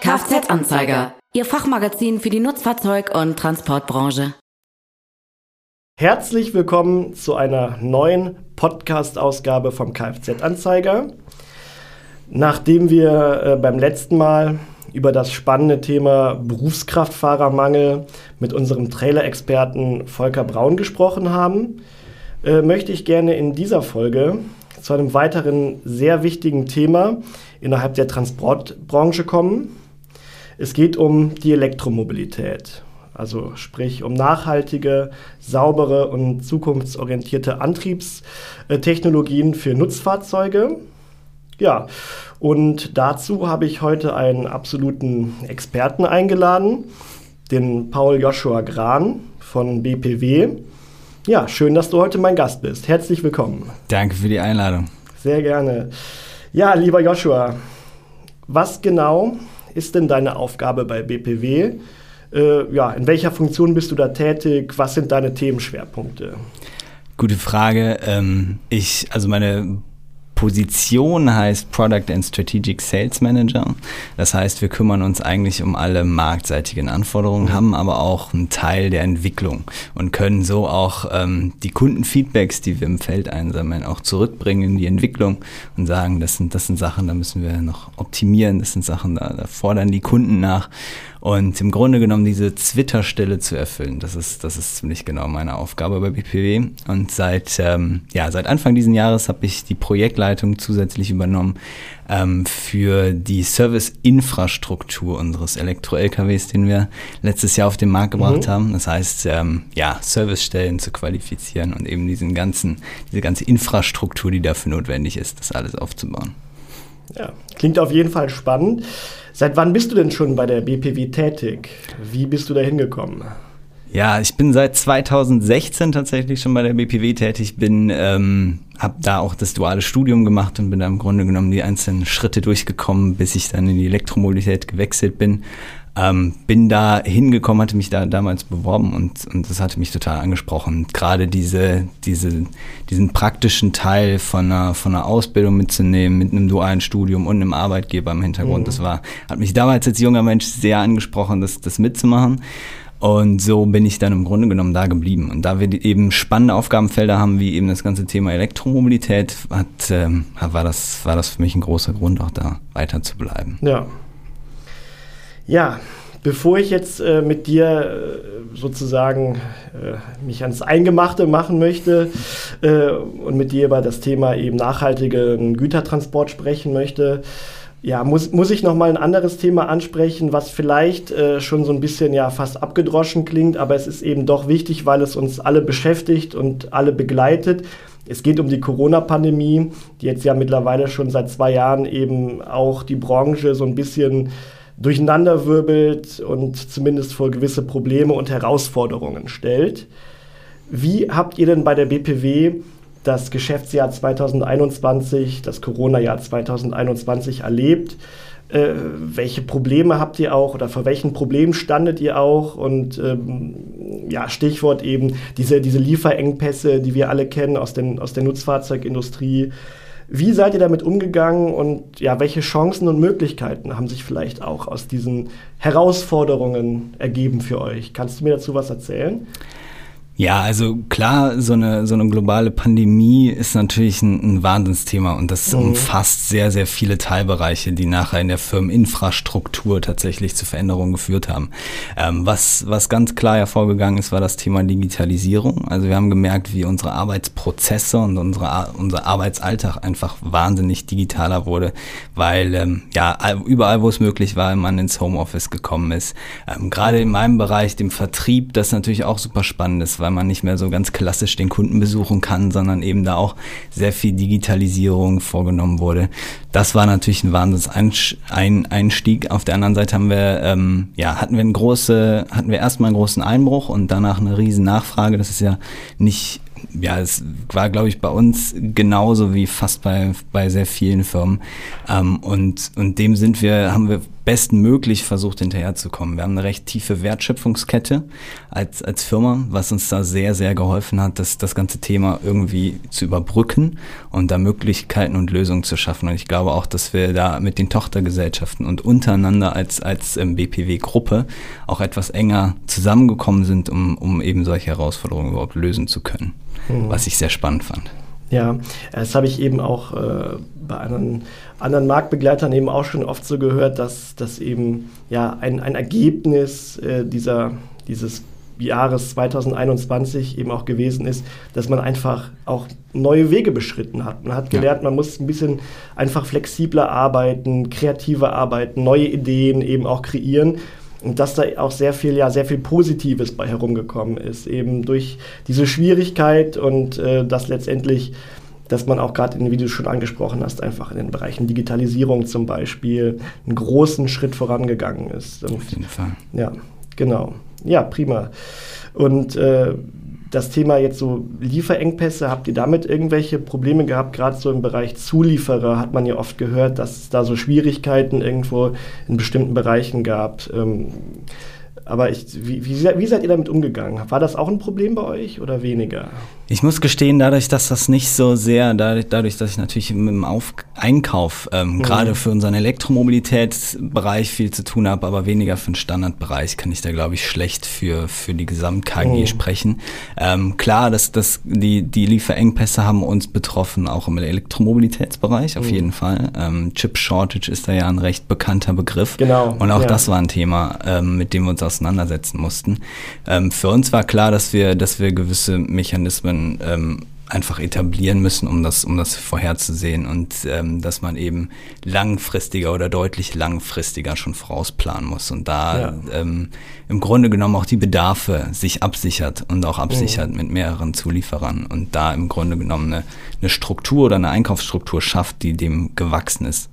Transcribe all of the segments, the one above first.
Kfz-Anzeiger, Ihr Fachmagazin für die Nutzfahrzeug- und Transportbranche. Herzlich willkommen zu einer neuen Podcast-Ausgabe vom Kfz-Anzeiger. Nachdem wir äh, beim letzten Mal über das spannende Thema Berufskraftfahrermangel mit unserem Trailer-Experten Volker Braun gesprochen haben, äh, möchte ich gerne in dieser Folge zu einem weiteren sehr wichtigen Thema innerhalb der Transportbranche kommen. Es geht um die Elektromobilität, also sprich um nachhaltige, saubere und zukunftsorientierte Antriebstechnologien für Nutzfahrzeuge. Ja, und dazu habe ich heute einen absoluten Experten eingeladen, den Paul Joshua Gran von BPW. Ja, schön, dass du heute mein Gast bist. Herzlich willkommen. Danke für die Einladung. Sehr gerne. Ja, lieber Joshua, was genau ist denn deine Aufgabe bei BPW? Äh, ja, in welcher Funktion bist du da tätig? Was sind deine Themenschwerpunkte? Gute Frage. Ähm, ich, also meine Position heißt Product and Strategic Sales Manager. Das heißt, wir kümmern uns eigentlich um alle marktseitigen Anforderungen, haben aber auch einen Teil der Entwicklung und können so auch ähm, die Kundenfeedbacks, die wir im Feld einsammeln, auch zurückbringen in die Entwicklung und sagen, das sind, das sind Sachen, da müssen wir noch optimieren, das sind Sachen, da, da fordern die Kunden nach. Und im Grunde genommen diese Zwitterstelle zu erfüllen, das ist, das ist ziemlich genau meine Aufgabe bei BPW. Und seit, ähm, ja, seit Anfang diesen Jahres habe ich die Projektleitung zusätzlich übernommen ähm, für die Service-Infrastruktur unseres Elektro-LKWs, den wir letztes Jahr auf den Markt gebracht mhm. haben. Das heißt, ähm, ja, Servicestellen zu qualifizieren und eben diesen ganzen, diese ganze Infrastruktur, die dafür notwendig ist, das alles aufzubauen. Ja, klingt auf jeden Fall spannend. Seit wann bist du denn schon bei der BPW tätig? Wie bist du da hingekommen? Ja, ich bin seit 2016 tatsächlich schon bei der BPW tätig, bin, ähm, habe da auch das duale Studium gemacht und bin da im Grunde genommen die einzelnen Schritte durchgekommen, bis ich dann in die Elektromobilität gewechselt bin. Ähm, bin da hingekommen, hatte mich da damals beworben und, und das hatte mich total angesprochen. Gerade diese, diese, diesen praktischen Teil von einer, von einer Ausbildung mitzunehmen, mit einem dualen Studium und einem Arbeitgeber im Hintergrund, mhm. das war, hat mich damals als junger Mensch sehr angesprochen, das, das mitzumachen. Und so bin ich dann im Grunde genommen da geblieben. Und da wir eben spannende Aufgabenfelder haben, wie eben das ganze Thema Elektromobilität, hat, ähm, war, das, war das für mich ein großer Grund, auch da weiter zu bleiben. Ja, ja, bevor ich jetzt äh, mit dir äh, sozusagen äh, mich ans Eingemachte machen möchte äh, und mit dir über das Thema eben nachhaltigen Gütertransport sprechen möchte, ja, muss, muss ich noch mal ein anderes Thema ansprechen, was vielleicht äh, schon so ein bisschen ja fast abgedroschen klingt, aber es ist eben doch wichtig, weil es uns alle beschäftigt und alle begleitet. Es geht um die Corona-Pandemie, die jetzt ja mittlerweile schon seit zwei Jahren eben auch die Branche so ein bisschen durcheinanderwirbelt und zumindest vor gewisse Probleme und Herausforderungen stellt. Wie habt ihr denn bei der BPW das Geschäftsjahr 2021, das Corona-Jahr 2021 erlebt? Äh, welche Probleme habt ihr auch oder vor welchen Problemen standet ihr auch? Und ähm, ja, Stichwort eben diese, diese Lieferengpässe, die wir alle kennen aus, den, aus der Nutzfahrzeugindustrie. Wie seid ihr damit umgegangen und ja, welche Chancen und Möglichkeiten haben sich vielleicht auch aus diesen Herausforderungen ergeben für euch? Kannst du mir dazu was erzählen? Ja, also klar, so eine, so eine globale Pandemie ist natürlich ein, ein Wahnsinnsthema und das mhm. umfasst sehr, sehr viele Teilbereiche, die nachher in der Firmeninfrastruktur tatsächlich zu Veränderungen geführt haben. Ähm, was, was ganz klar hervorgegangen ist, war das Thema Digitalisierung. Also wir haben gemerkt, wie unsere Arbeitsprozesse und unsere, unser Arbeitsalltag einfach wahnsinnig digitaler wurde, weil ähm, ja überall, wo es möglich war, man ins Homeoffice gekommen ist. Ähm, Gerade in meinem Bereich, dem Vertrieb, das natürlich auch super spannend ist, weil man nicht mehr so ganz klassisch den Kunden besuchen kann, sondern eben da auch sehr viel Digitalisierung vorgenommen wurde. Das war natürlich ein Wahnsinns-Einstieg. Auf der anderen Seite haben wir, ähm, ja, hatten wir große, hatten wir erstmal einen großen Einbruch und danach eine riesen Nachfrage. Das ist ja nicht ja, es war, glaube ich, bei uns genauso wie fast bei, bei sehr vielen Firmen. Ähm, und, und dem sind wir, haben wir bestmöglich versucht hinterherzukommen. Wir haben eine recht tiefe Wertschöpfungskette als, als Firma, was uns da sehr, sehr geholfen hat, das, das ganze Thema irgendwie zu überbrücken und da Möglichkeiten und Lösungen zu schaffen. Und ich glaube auch, dass wir da mit den Tochtergesellschaften und untereinander als, als ähm, BPW-Gruppe auch etwas enger zusammengekommen sind, um, um eben solche Herausforderungen überhaupt lösen zu können, mhm. was ich sehr spannend fand. Ja, das habe ich eben auch äh, bei anderen, anderen Marktbegleitern eben auch schon oft so gehört, dass das eben ja ein, ein Ergebnis äh, dieser, dieses Jahres 2021 eben auch gewesen ist, dass man einfach auch neue Wege beschritten hat. Man hat gelernt, ja. man muss ein bisschen einfach flexibler arbeiten, kreativer arbeiten, neue Ideen eben auch kreieren. Und dass da auch sehr viel, ja, sehr viel Positives bei herumgekommen ist, eben durch diese Schwierigkeit und äh, dass letztendlich, dass man auch gerade, wie du schon angesprochen hast, einfach in den Bereichen Digitalisierung zum Beispiel einen großen Schritt vorangegangen ist. Und, Auf jeden Fall. Ja, genau. Ja, prima. Und äh, das Thema jetzt so Lieferengpässe, habt ihr damit irgendwelche Probleme gehabt? Gerade so im Bereich Zulieferer hat man ja oft gehört, dass es da so Schwierigkeiten irgendwo in bestimmten Bereichen gab. Ähm, aber ich, wie, wie, wie, seid ihr damit umgegangen? War das auch ein Problem bei euch oder weniger? Ich muss gestehen, dadurch, dass das nicht so sehr, dadurch, dadurch dass ich natürlich im Auf Einkauf ähm, mhm. gerade für unseren Elektromobilitätsbereich viel zu tun habe, aber weniger für den Standardbereich, kann ich da, glaube ich, schlecht für, für die Gesamt-KG mhm. sprechen. Ähm, klar, dass, dass die, die Lieferengpässe haben uns betroffen, auch im Elektromobilitätsbereich, auf mhm. jeden Fall. Ähm, Chip Shortage ist da ja ein recht bekannter Begriff. Genau. Und auch ja. das war ein Thema, ähm, mit dem wir uns auseinandersetzen mussten. Ähm, für uns war klar, dass wir, dass wir gewisse Mechanismen ähm, einfach etablieren müssen, um das, um das vorherzusehen und ähm, dass man eben langfristiger oder deutlich langfristiger schon vorausplanen muss und da ja. ähm, im Grunde genommen auch die Bedarfe sich absichert und auch absichert mhm. mit mehreren Zulieferern und da im Grunde genommen eine, eine Struktur oder eine Einkaufsstruktur schafft, die dem gewachsen ist.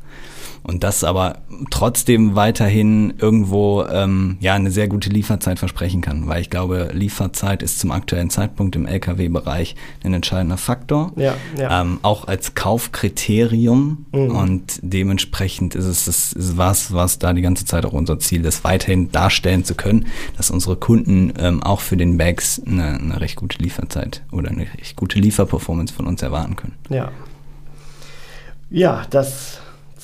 Und das aber trotzdem weiterhin irgendwo ähm, ja eine sehr gute Lieferzeit versprechen kann, weil ich glaube, Lieferzeit ist zum aktuellen Zeitpunkt im Lkw-Bereich ein entscheidender Faktor, ja, ja. Ähm, auch als Kaufkriterium mhm. und dementsprechend ist es das ist was, was da die ganze Zeit auch unser Ziel ist, weiterhin darstellen zu können, dass unsere Kunden ähm, auch für den Bags eine, eine recht gute Lieferzeit oder eine recht gute Lieferperformance von uns erwarten können. Ja. Ja, das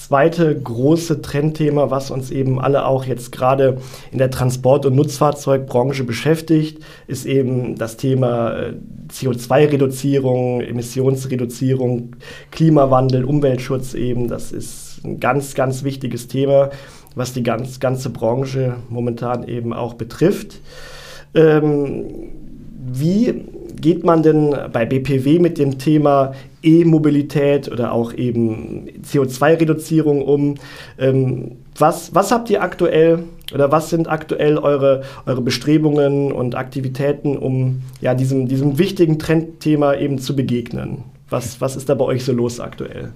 zweite große Trendthema, was uns eben alle auch jetzt gerade in der Transport- und Nutzfahrzeugbranche beschäftigt, ist eben das Thema äh, CO2-Reduzierung, Emissionsreduzierung, Klimawandel, Umweltschutz eben. Das ist ein ganz, ganz wichtiges Thema, was die ganz, ganze Branche momentan eben auch betrifft. Ähm, wie geht man denn bei BPW mit dem Thema E-Mobilität oder auch eben CO2-Reduzierung um? Ähm, was, was habt ihr aktuell oder was sind aktuell eure, eure Bestrebungen und Aktivitäten, um ja, diesem, diesem wichtigen Trendthema eben zu begegnen? Was, was ist da bei euch so los aktuell?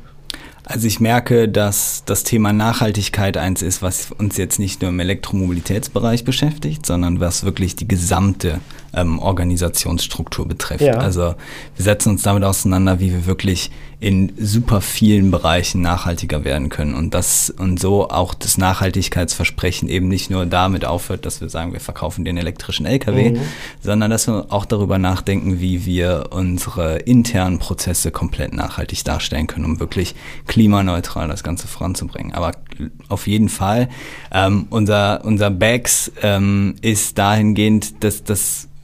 Also ich merke, dass das Thema Nachhaltigkeit eins ist, was uns jetzt nicht nur im Elektromobilitätsbereich beschäftigt, sondern was wirklich die gesamte ähm, Organisationsstruktur betrifft. Ja. Also wir setzen uns damit auseinander, wie wir wirklich in super vielen Bereichen nachhaltiger werden können und das und so auch das Nachhaltigkeitsversprechen eben nicht nur damit aufhört, dass wir sagen, wir verkaufen den elektrischen LKW, mhm. sondern dass wir auch darüber nachdenken, wie wir unsere internen Prozesse komplett nachhaltig darstellen können, um wirklich klimaneutral das Ganze voranzubringen. Aber auf jeden Fall ähm, unser unser Bags ähm, ist dahingehend, dass das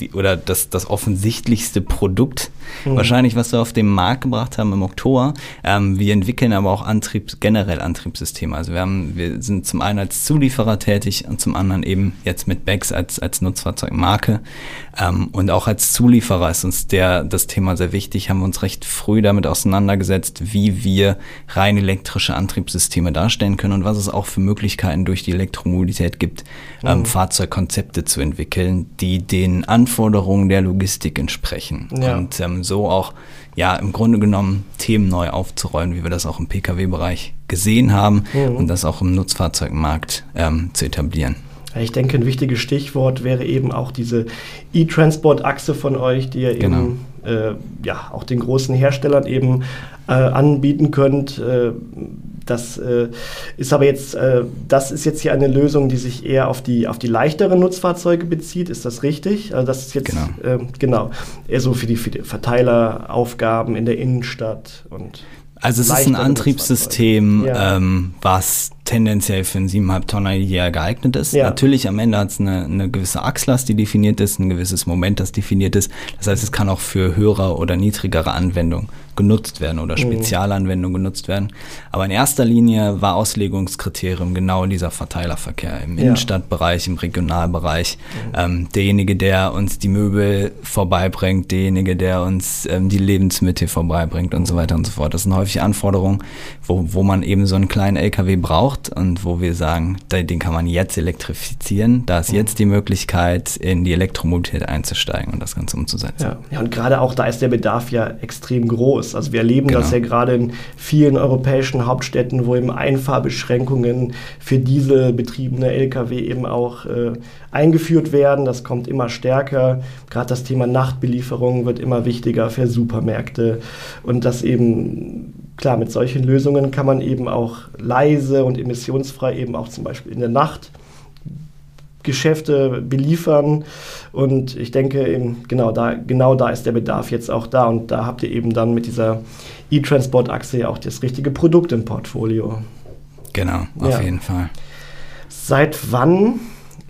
die, oder das, das offensichtlichste Produkt mhm. wahrscheinlich, was wir auf den Markt gebracht haben im Oktober. Ähm, wir entwickeln aber auch Antriebs, generell Antriebssysteme. Also wir haben, wir sind zum einen als Zulieferer tätig und zum anderen eben jetzt mit Bags als, als Nutzfahrzeugmarke. Ähm, und auch als Zulieferer ist uns der, das Thema sehr wichtig, haben wir uns recht früh damit auseinandergesetzt, wie wir rein elektrische Antriebssysteme darstellen können und was es auch für Möglichkeiten durch die Elektromobilität gibt, ähm, mhm. Fahrzeugkonzepte zu entwickeln, die den Anforderungen der Logistik entsprechen. Ja. Und ähm, so auch ja im Grunde genommen Themen neu aufzurollen, wie wir das auch im Pkw-Bereich gesehen haben mhm. und das auch im Nutzfahrzeugmarkt ähm, zu etablieren. Ich denke, ein wichtiges Stichwort wäre eben auch diese E-Transport-Achse von euch, die ihr genau. eben äh, ja, auch den großen Herstellern eben äh, anbieten könnt. Äh, das äh, ist aber jetzt, äh, das ist jetzt hier eine Lösung, die sich eher auf die, auf die leichteren Nutzfahrzeuge bezieht. Ist das richtig? Also das ist jetzt genau, ähm, genau eher so für die, für die Verteileraufgaben in der Innenstadt und also es ist ein Antriebssystem, ja. ähm, was tendenziell für einen 7,5 Tonner ideal geeignet ist. Ja. Natürlich am Ende hat es eine, eine gewisse Achslast, die definiert ist, ein gewisses Moment, das definiert ist. Das heißt, es kann auch für höhere oder niedrigere Anwendungen genutzt werden oder mhm. Spezialanwendungen genutzt werden. Aber in erster Linie war Auslegungskriterium genau dieser Verteilerverkehr im ja. Innenstadtbereich, im Regionalbereich. Mhm. Ähm, derjenige, der uns die Möbel vorbeibringt, derjenige, der uns ähm, die Lebensmittel vorbeibringt und so weiter und so fort. Das sind häufig Anforderungen, wo, wo man eben so einen kleinen LKW braucht und wo wir sagen, den kann man jetzt elektrifizieren. Da ist mhm. jetzt die Möglichkeit, in die Elektromobilität einzusteigen und das Ganze umzusetzen. Ja, ja und gerade auch da ist der Bedarf ja extrem groß. Also wir erleben genau. das ja gerade in vielen europäischen Hauptstädten, wo eben Einfahrbeschränkungen für dieselbetriebene Lkw eben auch äh, eingeführt werden. Das kommt immer stärker. Gerade das Thema Nachtbelieferung wird immer wichtiger für Supermärkte. Und das eben, klar, mit solchen Lösungen kann man eben auch leise und emissionsfrei eben auch zum Beispiel in der Nacht Geschäfte beliefern. Und ich denke, eben, genau, da, genau da ist der Bedarf jetzt auch da. Und da habt ihr eben dann mit dieser E-Transport-Achse ja auch das richtige Produkt im Portfolio. Genau, auf ja. jeden Fall. Seit wann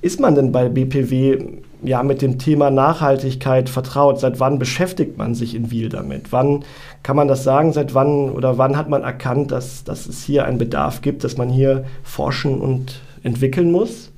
ist man denn bei BPW ja mit dem Thema Nachhaltigkeit vertraut? Seit wann beschäftigt man sich in Wiel damit? Wann kann man das sagen? Seit wann oder wann hat man erkannt, dass, dass es hier einen Bedarf gibt, dass man hier forschen und entwickeln muss?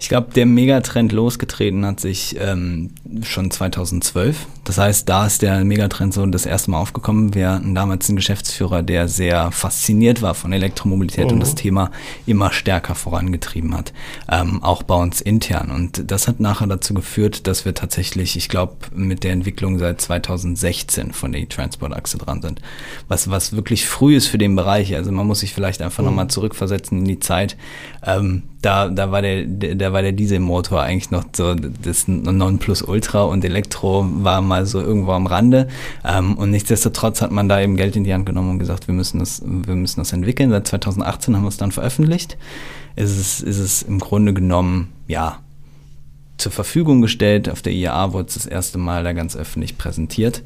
Ich glaube, der Megatrend losgetreten hat sich ähm, schon 2012. Das heißt, da ist der Megatrend so das erste Mal aufgekommen. Wir hatten damals einen Geschäftsführer, der sehr fasziniert war von Elektromobilität mhm. und das Thema immer stärker vorangetrieben hat. Ähm, auch bei uns intern. Und das hat nachher dazu geführt, dass wir tatsächlich, ich glaube, mit der Entwicklung seit 2016 von der E-Transport-Achse dran sind. Was, was wirklich früh ist für den Bereich. Also man muss sich vielleicht einfach mhm. nochmal zurückversetzen in die Zeit. Ähm, da, da war der, da war der Dieselmotor eigentlich noch so das Nonplusultra und Elektro war mal so irgendwo am Rande. Ähm, und nichtsdestotrotz hat man da eben Geld in die Hand genommen und gesagt, wir müssen das, wir müssen das entwickeln. Seit 2018 haben wir es dann veröffentlicht. Ist es, ist es im Grunde genommen, ja, zur Verfügung gestellt. Auf der IAA wurde es das erste Mal da ganz öffentlich präsentiert.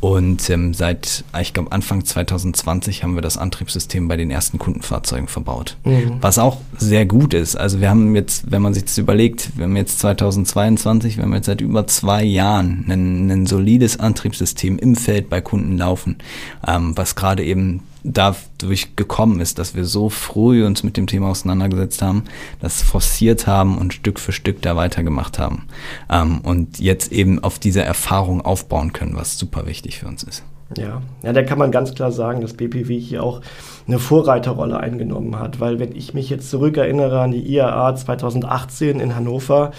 Und ähm, seit, ich glaube, Anfang 2020 haben wir das Antriebssystem bei den ersten Kundenfahrzeugen verbaut. Mhm. Was auch sehr gut ist. Also wir haben jetzt, wenn man sich das überlegt, wir haben jetzt 2022, wir haben jetzt seit über zwei Jahren ein, ein solides Antriebssystem im Feld bei Kunden laufen, ähm, was gerade eben dadurch gekommen ist, dass wir so früh uns mit dem Thema auseinandergesetzt haben, das forciert haben und Stück für Stück da weitergemacht haben. Ähm, und jetzt eben auf dieser Erfahrung aufbauen können, was super wichtig für uns ist. Ja. ja, da kann man ganz klar sagen, dass BPW hier auch eine Vorreiterrolle eingenommen hat, weil wenn ich mich jetzt zurückerinnere an die IAA 2018 in Hannover,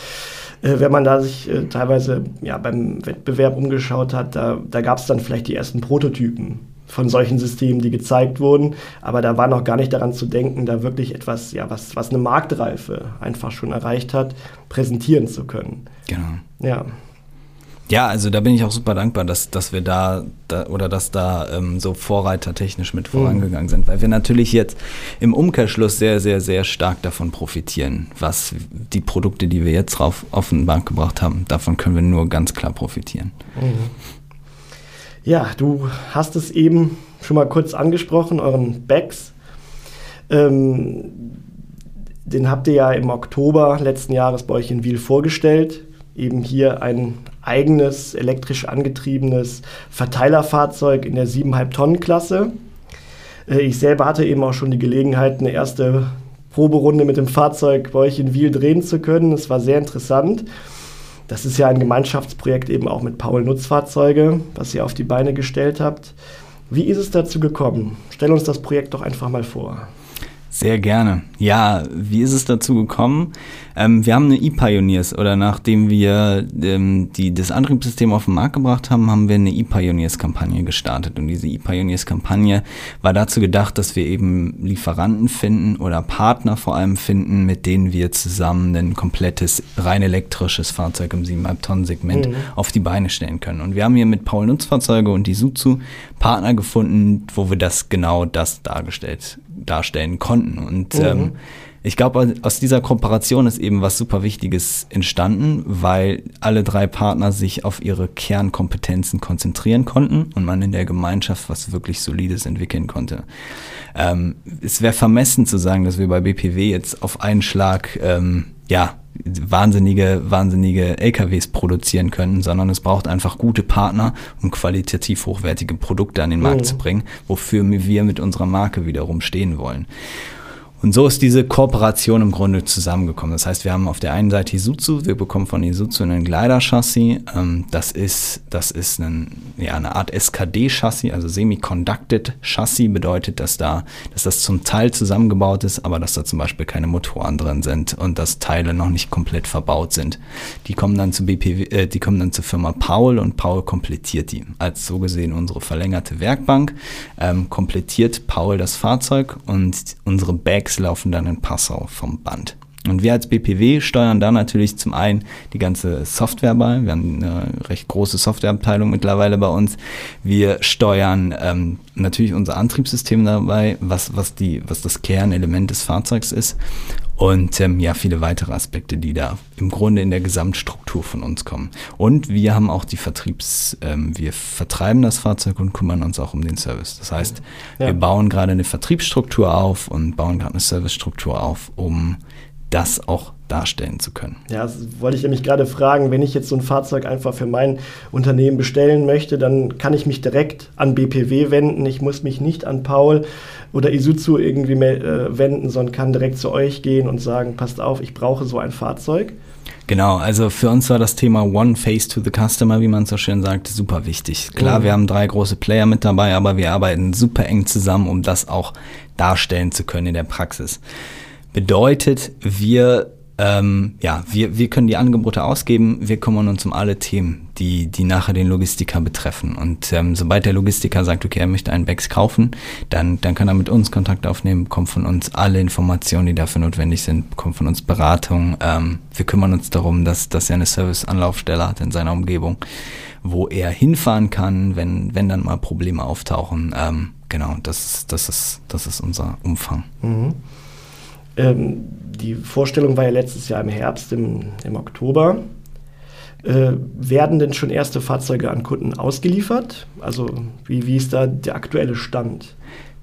äh, wenn man da sich äh, teilweise ja, beim Wettbewerb umgeschaut hat, da, da gab es dann vielleicht die ersten Prototypen von solchen Systemen, die gezeigt wurden. Aber da war noch gar nicht daran zu denken, da wirklich etwas, ja, was, was eine Marktreife einfach schon erreicht hat, präsentieren zu können. Genau. Ja. Ja, also da bin ich auch super dankbar, dass, dass wir da, da oder dass da ähm, so Vorreiter technisch mit vorangegangen mhm. sind, weil wir natürlich jetzt im Umkehrschluss sehr, sehr, sehr stark davon profitieren, was die Produkte, die wir jetzt drauf auf den Bank gebracht haben, davon können wir nur ganz klar profitieren. Mhm. Ja, du hast es eben schon mal kurz angesprochen, euren Bags. Ähm, den habt ihr ja im Oktober letzten Jahres bei euch in Wiel vorgestellt. Eben hier ein eigenes elektrisch angetriebenes Verteilerfahrzeug in der 7,5 Tonnen Klasse. Äh, ich selber hatte eben auch schon die Gelegenheit, eine erste Proberunde mit dem Fahrzeug bei euch in Wiel drehen zu können. Es war sehr interessant. Das ist ja ein Gemeinschaftsprojekt eben auch mit Paul Nutzfahrzeuge, was ihr auf die Beine gestellt habt. Wie ist es dazu gekommen? Stell uns das Projekt doch einfach mal vor. Sehr gerne. Ja, wie ist es dazu gekommen? Ähm, wir haben eine E-Pioneers oder nachdem wir ähm, die, das Antriebssystem auf den Markt gebracht haben, haben wir eine E-Pioneers-Kampagne gestartet. Und diese E-Pioneers-Kampagne war dazu gedacht, dass wir eben Lieferanten finden oder Partner vor allem finden, mit denen wir zusammen ein komplettes rein elektrisches Fahrzeug im 7,5 Tonnen Segment mhm. auf die Beine stellen können. Und wir haben hier mit Paul Nutzfahrzeuge und die Suzu Partner gefunden, wo wir das genau das dargestellt, darstellen konnten. Und mhm. ähm, ich glaube, aus dieser Kooperation ist eben was super Wichtiges entstanden, weil alle drei Partner sich auf ihre Kernkompetenzen konzentrieren konnten und man in der Gemeinschaft was wirklich Solides entwickeln konnte. Ähm, es wäre vermessen zu sagen, dass wir bei BPW jetzt auf einen Schlag, ähm, ja, wahnsinnige, wahnsinnige LKWs produzieren können, sondern es braucht einfach gute Partner, um qualitativ hochwertige Produkte an den Markt mhm. zu bringen, wofür wir mit unserer Marke wiederum stehen wollen. Und so ist diese Kooperation im Grunde zusammengekommen. Das heißt, wir haben auf der einen Seite Isuzu, wir bekommen von Isuzu einen Glider-Chassis. Ähm, das ist, das ist ein, ja, eine Art SKD-Chassis, also Semi-Conducted Chassis bedeutet, dass da, dass das zum Teil zusammengebaut ist, aber dass da zum Beispiel keine Motoren drin sind und dass Teile noch nicht komplett verbaut sind. Die kommen dann zu BPW, äh, die kommen dann zur Firma Paul und Paul komplettiert die. Als so gesehen unsere verlängerte Werkbank ähm, komplettiert Paul das Fahrzeug und unsere Bags Tracks laufen dann in Passau vom Band. Und wir als BPW steuern da natürlich zum einen die ganze Software bei. Wir haben eine recht große Softwareabteilung mittlerweile bei uns. Wir steuern ähm, natürlich unser Antriebssystem dabei, was, was, die, was das Kernelement des Fahrzeugs ist. Und ähm, ja, viele weitere Aspekte, die da im Grunde in der Gesamtstruktur von uns kommen. Und wir haben auch die Vertriebs, ähm, wir vertreiben das Fahrzeug und kümmern uns auch um den Service. Das heißt, ja. wir bauen gerade eine Vertriebsstruktur auf und bauen gerade eine Servicestruktur auf, um das auch darstellen zu können. Ja, das wollte ich nämlich gerade fragen, wenn ich jetzt so ein Fahrzeug einfach für mein Unternehmen bestellen möchte, dann kann ich mich direkt an BPW wenden. Ich muss mich nicht an Paul oder Isuzu irgendwie äh, wenden, sondern kann direkt zu euch gehen und sagen, passt auf, ich brauche so ein Fahrzeug. Genau, also für uns war das Thema One Face to the Customer, wie man so schön sagt, super wichtig. Klar, mhm. wir haben drei große Player mit dabei, aber wir arbeiten super eng zusammen, um das auch darstellen zu können in der Praxis. Bedeutet, wir ähm, ja, wir, wir können die Angebote ausgeben, wir kümmern uns um alle Themen, die, die nachher den Logistiker betreffen. Und ähm, sobald der Logistiker sagt, okay, er möchte einen Bags kaufen, dann, dann kann er mit uns Kontakt aufnehmen, bekommt von uns alle Informationen, die dafür notwendig sind, bekommt von uns Beratung. Ähm, wir kümmern uns darum, dass, dass er eine Service-Anlaufstelle hat in seiner Umgebung, wo er hinfahren kann, wenn, wenn dann mal Probleme auftauchen. Ähm, genau, das, das, ist, das ist unser Umfang. Mhm. Ähm, die Vorstellung war ja letztes Jahr im Herbst, im, im Oktober. Äh, werden denn schon erste Fahrzeuge an Kunden ausgeliefert? Also wie, wie ist da der aktuelle Stand?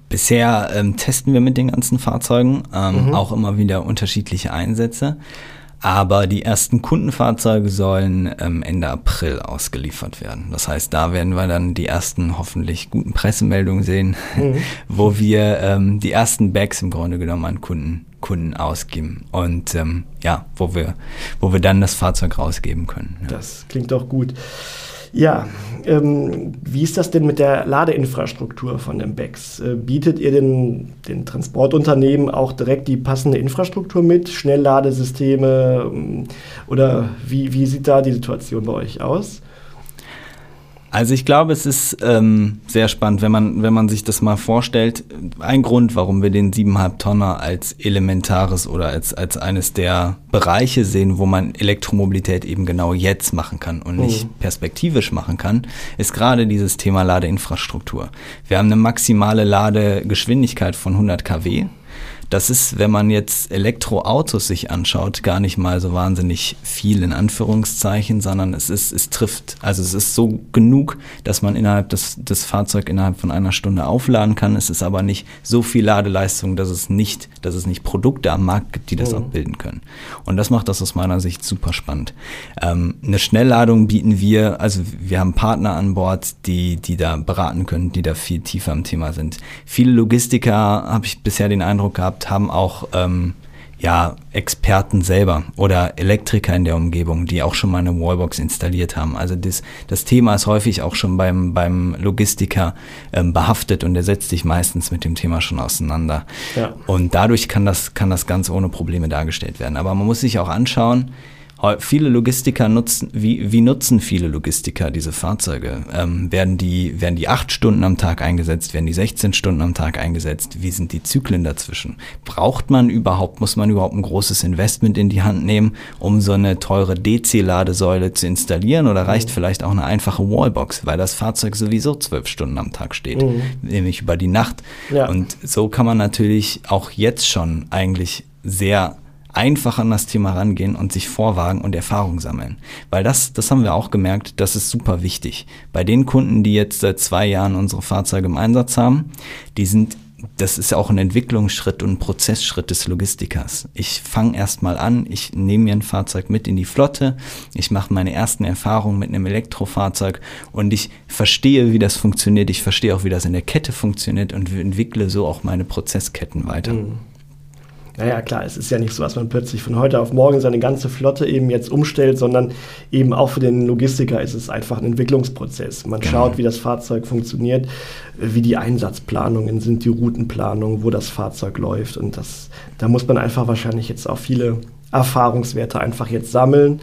Bisher ähm, testen wir mit den ganzen Fahrzeugen ähm, mhm. auch immer wieder unterschiedliche Einsätze. Aber die ersten Kundenfahrzeuge sollen ähm, Ende April ausgeliefert werden. Das heißt, da werden wir dann die ersten hoffentlich guten Pressemeldungen sehen, mhm. wo wir ähm, die ersten Bags im Grunde genommen an Kunden, Kunden ausgeben. Und ähm, ja, wo wir, wo wir dann das Fahrzeug rausgeben können. Ja. Das klingt doch gut. Ja, ähm, wie ist das denn mit der Ladeinfrastruktur von dem BEX? Äh, bietet ihr den, den Transportunternehmen auch direkt die passende Infrastruktur mit, Schnellladesysteme ähm, oder wie, wie sieht da die Situation bei euch aus? Also ich glaube, es ist ähm, sehr spannend, wenn man, wenn man sich das mal vorstellt. Ein Grund, warum wir den 7,5 Tonner als elementares oder als, als eines der Bereiche sehen, wo man Elektromobilität eben genau jetzt machen kann und nicht mhm. perspektivisch machen kann, ist gerade dieses Thema Ladeinfrastruktur. Wir haben eine maximale Ladegeschwindigkeit von 100 kW. Das ist, wenn man jetzt Elektroautos sich anschaut, gar nicht mal so wahnsinnig viel in Anführungszeichen, sondern es ist, es trifft, also es ist so genug, dass man innerhalb des, des Fahrzeug innerhalb von einer Stunde aufladen kann. Es ist aber nicht so viel Ladeleistung, dass es nicht, dass es nicht Produkte am Markt gibt, die das mhm. abbilden können. Und das macht das aus meiner Sicht super spannend. Ähm, eine Schnellladung bieten wir, also wir haben Partner an Bord, die, die da beraten können, die da viel tiefer im Thema sind. Viele Logistiker habe ich bisher den Eindruck gehabt, gehabt, haben auch ähm, ja, Experten selber oder Elektriker in der Umgebung, die auch schon mal eine Wallbox installiert haben. Also das, das Thema ist häufig auch schon beim, beim Logistiker ähm, behaftet und der setzt sich meistens mit dem Thema schon auseinander. Ja. Und dadurch kann das, kann das ganz ohne Probleme dargestellt werden. Aber man muss sich auch anschauen, Viele Logistiker nutzen, wie, wie nutzen viele Logistiker diese Fahrzeuge? Ähm, werden, die, werden die acht Stunden am Tag eingesetzt? Werden die 16 Stunden am Tag eingesetzt? Wie sind die Zyklen dazwischen? Braucht man überhaupt, muss man überhaupt ein großes Investment in die Hand nehmen, um so eine teure DC-Ladesäule zu installieren? Oder reicht mhm. vielleicht auch eine einfache Wallbox, weil das Fahrzeug sowieso zwölf Stunden am Tag steht, mhm. nämlich über die Nacht? Ja. Und so kann man natürlich auch jetzt schon eigentlich sehr einfach an das Thema rangehen und sich vorwagen und Erfahrung sammeln. Weil das, das haben wir auch gemerkt, das ist super wichtig. Bei den Kunden, die jetzt seit zwei Jahren unsere Fahrzeuge im Einsatz haben, die sind das ist auch ein Entwicklungsschritt und ein Prozessschritt des Logistikers. Ich fange erstmal an, ich nehme mir ein Fahrzeug mit in die Flotte, ich mache meine ersten Erfahrungen mit einem Elektrofahrzeug und ich verstehe, wie das funktioniert, ich verstehe auch, wie das in der Kette funktioniert und entwickle so auch meine Prozessketten weiter. Mhm. Naja, klar, es ist ja nicht so, dass man plötzlich von heute auf morgen seine ganze Flotte eben jetzt umstellt, sondern eben auch für den Logistiker ist es einfach ein Entwicklungsprozess. Man genau. schaut, wie das Fahrzeug funktioniert, wie die Einsatzplanungen sind, die Routenplanung, wo das Fahrzeug läuft. Und das, da muss man einfach wahrscheinlich jetzt auch viele Erfahrungswerte einfach jetzt sammeln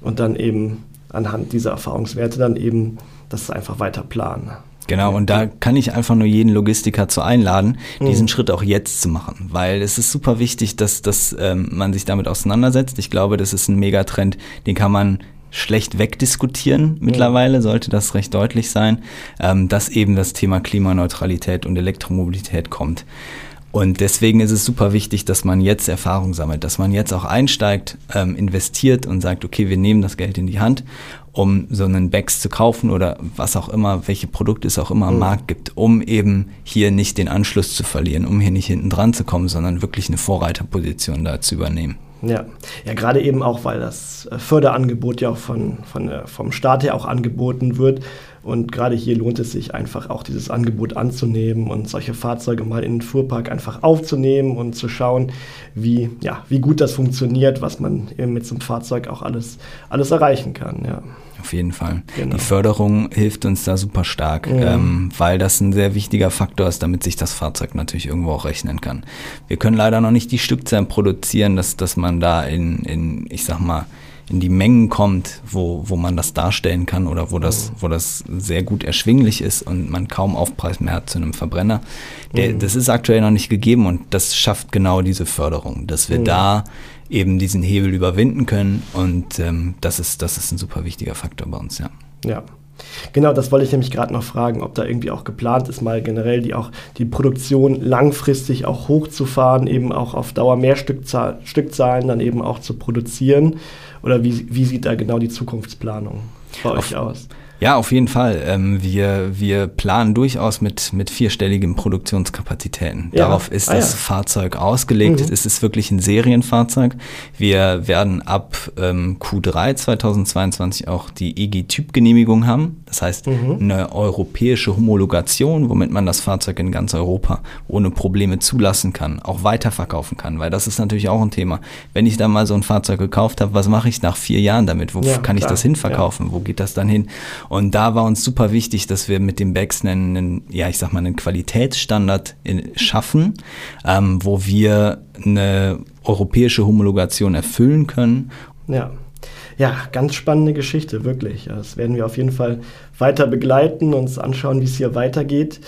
und dann eben anhand dieser Erfahrungswerte dann eben das einfach weiter planen. Genau, und da kann ich einfach nur jeden Logistiker zu einladen, diesen mhm. Schritt auch jetzt zu machen, weil es ist super wichtig, dass, dass ähm, man sich damit auseinandersetzt. Ich glaube, das ist ein Megatrend, den kann man schlecht wegdiskutieren mittlerweile, sollte das recht deutlich sein, ähm, dass eben das Thema Klimaneutralität und Elektromobilität kommt. Und deswegen ist es super wichtig, dass man jetzt Erfahrung sammelt, dass man jetzt auch einsteigt, ähm, investiert und sagt, okay, wir nehmen das Geld in die Hand um so einen Bags zu kaufen oder was auch immer, welche Produkte es auch immer am mhm. Markt gibt, um eben hier nicht den Anschluss zu verlieren, um hier nicht hinten dran zu kommen, sondern wirklich eine Vorreiterposition da zu übernehmen. Ja, ja gerade eben auch, weil das äh, Förderangebot ja auch von, von, vom Staat her auch angeboten wird. Und gerade hier lohnt es sich einfach auch dieses Angebot anzunehmen und solche Fahrzeuge mal in den Fuhrpark einfach aufzunehmen und zu schauen, wie, ja, wie gut das funktioniert, was man eben mit so einem Fahrzeug auch alles, alles erreichen kann. Ja. Auf jeden Fall. Genau. Die Förderung hilft uns da super stark, ja. ähm, weil das ein sehr wichtiger Faktor ist, damit sich das Fahrzeug natürlich irgendwo auch rechnen kann. Wir können leider noch nicht die Stückzahlen produzieren, dass, dass man da in, in, ich sag mal, in die Mengen kommt, wo, wo man das darstellen kann oder wo das, wo das sehr gut erschwinglich ist und man kaum Aufpreis mehr hat zu einem Verbrenner. Der, mhm. Das ist aktuell noch nicht gegeben und das schafft genau diese Förderung, dass wir mhm. da eben diesen Hebel überwinden können. Und ähm, das, ist, das ist ein super wichtiger Faktor bei uns, ja. Ja. Genau, das wollte ich nämlich gerade noch fragen, ob da irgendwie auch geplant ist, mal generell die auch die Produktion langfristig auch hochzufahren, eben auch auf Dauer mehr Stückzahl, Stückzahlen dann eben auch zu produzieren. Oder wie, wie sieht da genau die Zukunftsplanung bei auf, euch aus? Ja, auf jeden Fall. Ähm, wir, wir planen durchaus mit, mit vierstelligen Produktionskapazitäten. Ja. Darauf ist ah, das ja. Fahrzeug ausgelegt. Mhm. Es ist wirklich ein Serienfahrzeug. Wir werden ab ähm, Q3 2022 auch die EG-Typgenehmigung haben. Das heißt, mhm. eine europäische Homologation, womit man das Fahrzeug in ganz Europa ohne Probleme zulassen kann, auch weiterverkaufen kann. Weil das ist natürlich auch ein Thema. Wenn ich da mal so ein Fahrzeug gekauft habe, was mache ich nach vier Jahren damit? Wo ja, kann klar. ich das hinverkaufen? Wo geht das dann hin? Und da war uns super wichtig, dass wir mit dem Bags einen, ja, ich sag mal, einen Qualitätsstandard in, schaffen, ähm, wo wir eine europäische Homologation erfüllen können. Ja. Ja, ganz spannende Geschichte, wirklich. Das werden wir auf jeden Fall weiter begleiten, uns anschauen, wie es hier weitergeht.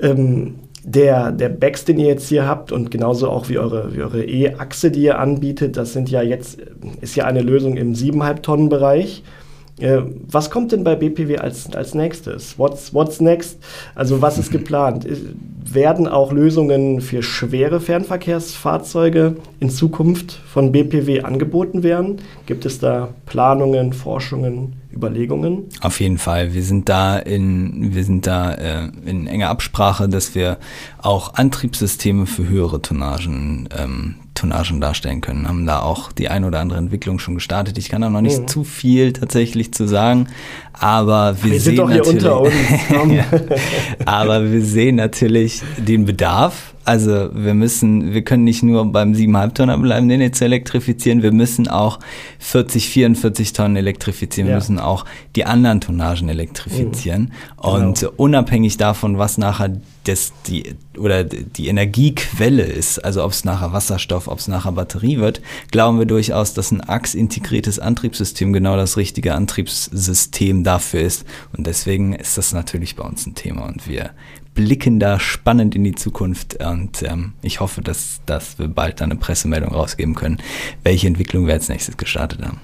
Ähm, der, der Bags, den ihr jetzt hier habt und genauso auch wie eure, wie eure E-Achse, die ihr anbietet, das sind ja jetzt, ist ja eine Lösung im 7,5 Tonnen Bereich. Äh, was kommt denn bei BPW als, als nächstes? What's, what's next? Also was ist geplant? Werden auch Lösungen für schwere Fernverkehrsfahrzeuge in Zukunft von BPW angeboten werden? Gibt es da Planungen, Forschungen, Überlegungen? Auf jeden Fall. Wir sind da in, wir sind da äh, in enger Absprache, dass wir auch Antriebssysteme für höhere Tonnagen ähm, Tonnagen darstellen können. Haben da auch die ein oder andere Entwicklung schon gestartet. Ich kann da noch nicht mhm. zu viel tatsächlich zu sagen, Aber wir, wir sehen doch hier unter uns. ja, aber wir sehen natürlich den Bedarf. Also wir müssen, wir können nicht nur beim 7,5 Tonner bleiben, den zu elektrifizieren. Wir müssen auch 40, 44 Tonnen elektrifizieren. Ja. Wir müssen auch die anderen Tonnagen elektrifizieren. Mhm. Und genau. unabhängig davon, was nachher das, die, oder die Energiequelle ist, also ob es nachher Wasserstoff, ob es nachher Batterie wird, glauben wir durchaus, dass ein achsintegriertes Antriebssystem genau das richtige Antriebssystem dafür ist. Und deswegen ist das natürlich bei uns ein Thema und wir blicken da spannend in die Zukunft und ähm, ich hoffe, dass, dass wir bald eine Pressemeldung rausgeben können, welche Entwicklung wir als nächstes gestartet haben.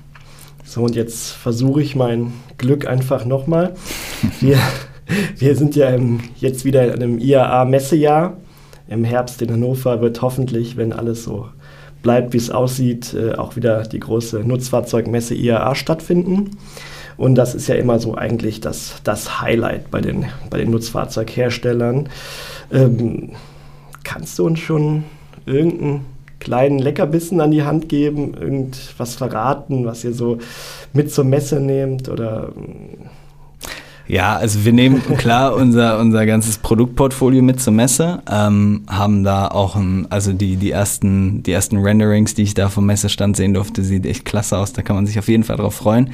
So, und jetzt versuche ich mein Glück einfach nochmal. Wir, wir sind ja im, jetzt wieder in einem IAA-Messejahr. Im Herbst in Hannover wird hoffentlich, wenn alles so bleibt, wie es aussieht, äh, auch wieder die große Nutzfahrzeugmesse IAA stattfinden. Und das ist ja immer so eigentlich das, das Highlight bei den, bei den Nutzfahrzeugherstellern. Ähm, kannst du uns schon irgendeinen kleinen Leckerbissen an die Hand geben, irgendwas verraten, was ihr so mit zur Messe nehmt oder ja, also wir nehmen klar unser, unser ganzes Produktportfolio mit zur Messe, ähm, haben da auch, ein, also die, die, ersten, die ersten Renderings, die ich da vom Messestand sehen durfte, sieht echt klasse aus, da kann man sich auf jeden Fall drauf freuen.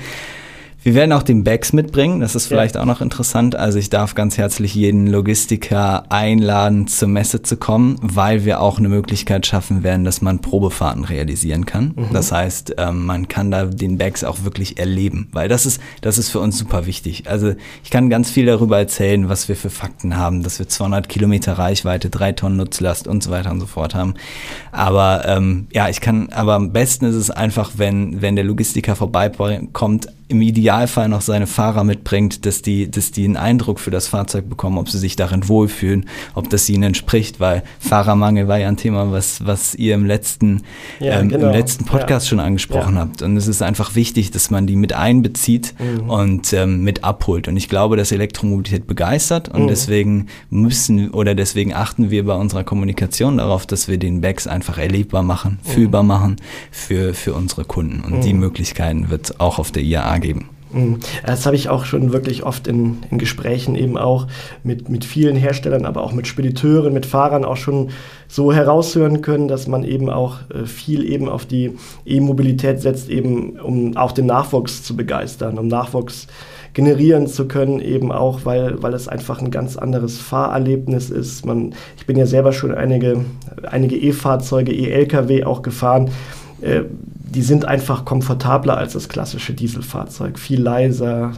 Wir werden auch den Bags mitbringen, das ist vielleicht ja. auch noch interessant. Also ich darf ganz herzlich jeden Logistiker einladen, zur Messe zu kommen, weil wir auch eine Möglichkeit schaffen werden, dass man Probefahrten realisieren kann. Mhm. Das heißt, ähm, man kann da den Bags auch wirklich erleben, weil das ist, das ist für uns super wichtig. Also ich kann ganz viel darüber erzählen, was wir für Fakten haben, dass wir 200 Kilometer Reichweite, drei Tonnen Nutzlast und so weiter und so fort haben. Aber ähm, ja, ich kann, aber am besten ist es einfach, wenn, wenn der Logistiker vorbeikommt, im Idealfall noch seine Fahrer mitbringt, dass die, dass die einen Eindruck für das Fahrzeug bekommen, ob sie sich darin wohlfühlen, ob das ihnen entspricht, weil Fahrermangel war ja ein Thema, was, was ihr im letzten, ja, ähm, genau. im letzten Podcast ja. schon angesprochen ja. habt. Und es ist einfach wichtig, dass man die mit einbezieht mhm. und ähm, mit abholt. Und ich glaube, dass Elektromobilität begeistert und mhm. deswegen müssen oder deswegen achten wir bei unserer Kommunikation darauf, dass wir den Bags einfach erlebbar machen, mhm. fühlbar machen für, für unsere Kunden. Und die mhm. Möglichkeiten wird auch auf der IAA geben. Mhm. Das habe ich auch schon wirklich oft in, in, Gesprächen eben auch mit, mit vielen Herstellern, aber auch mit Spediteuren, mit Fahrern auch schon so heraushören können, dass man eben auch äh, viel eben auf die E-Mobilität setzt, eben um auch den Nachwuchs zu begeistern, um Nachwuchs generieren zu können, eben auch, weil, weil es einfach ein ganz anderes Fahrerlebnis ist. Man, ich bin ja selber schon einige, E-Fahrzeuge, E-Lkw auch gefahren. Äh, die sind einfach komfortabler als das klassische Dieselfahrzeug. Viel leiser,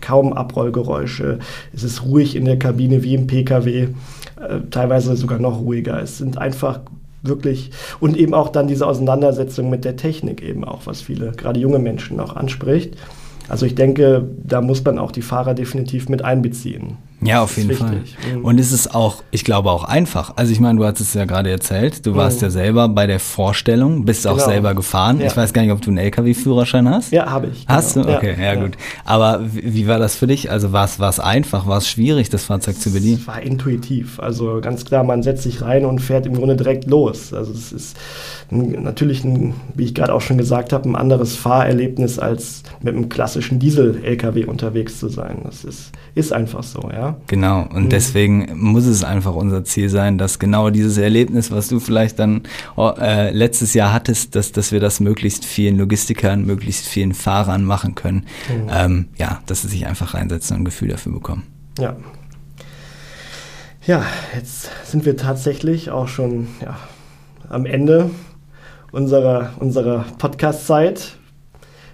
kaum Abrollgeräusche. Es ist ruhig in der Kabine wie im Pkw, äh, teilweise sogar noch ruhiger. Es sind einfach wirklich und eben auch dann diese Auseinandersetzung mit der Technik eben auch, was viele, gerade junge Menschen auch anspricht. Also ich denke, da muss man auch die Fahrer definitiv mit einbeziehen. Ja, auf jeden Fall. Mhm. Und es ist auch, ich glaube auch einfach. Also ich meine, du hast es ja gerade erzählt, du warst mhm. ja selber bei der Vorstellung, bist genau. auch selber gefahren. Ja. Ich weiß gar nicht, ob du einen LKW-Führerschein hast. Ja, habe ich. Hast genau. du? Okay, ja, ja, gut. Aber wie, wie, war das für dich? Also war es einfach? War es schwierig, das Fahrzeug zu bedienen? Es war intuitiv. Also ganz klar, man setzt sich rein und fährt im Grunde direkt los. Also es ist natürlich, ein, wie ich gerade auch schon gesagt habe, ein anderes Fahrerlebnis als mit einem klassischen Diesel-LKW unterwegs zu sein. Das ist, ist einfach so, ja. Genau, und mhm. deswegen muss es einfach unser Ziel sein, dass genau dieses Erlebnis, was du vielleicht dann oh, äh, letztes Jahr hattest, dass, dass wir das möglichst vielen Logistikern, möglichst vielen Fahrern machen können. Mhm. Ähm, ja, dass sie sich einfach reinsetzen und ein Gefühl dafür bekommen. Ja. Ja, jetzt sind wir tatsächlich auch schon ja, am Ende unserer, unserer Podcast-Zeit.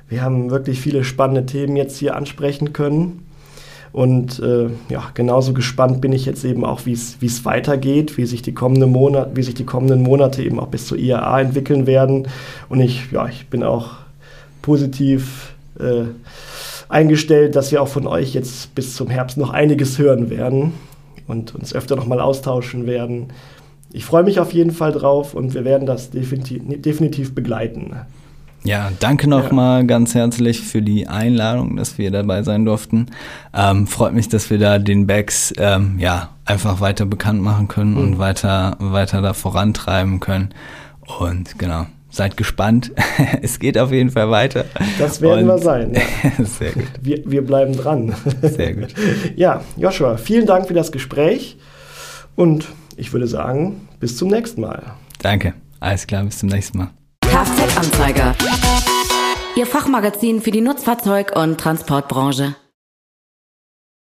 Wir haben wirklich viele spannende Themen jetzt hier ansprechen können. Und äh, ja, genauso gespannt bin ich jetzt eben auch, wie es weitergeht, wie sich, die kommenden Monat, wie sich die kommenden Monate eben auch bis zur IAA entwickeln werden. Und ich, ja, ich bin auch positiv äh, eingestellt, dass wir auch von euch jetzt bis zum Herbst noch einiges hören werden und uns öfter nochmal austauschen werden ich freue mich auf jeden Fall drauf und wir werden das definitiv, definitiv begleiten. Ja, danke nochmal ja. ganz herzlich für die Einladung, dass wir dabei sein durften. Ähm, freut mich, dass wir da den Bags ähm, ja, einfach weiter bekannt machen können mhm. und weiter, weiter da vorantreiben können. Und genau, seid gespannt. es geht auf jeden Fall weiter. Das werden Und wir sein. Ja. Sehr gut. Wir, wir bleiben dran. Sehr gut. Ja, Joshua, vielen Dank für das Gespräch und ich würde sagen, bis zum nächsten Mal. Danke. Alles klar, bis zum nächsten Mal. Kfz-Anzeiger. Ihr Fachmagazin für die Nutzfahrzeug- und Transportbranche.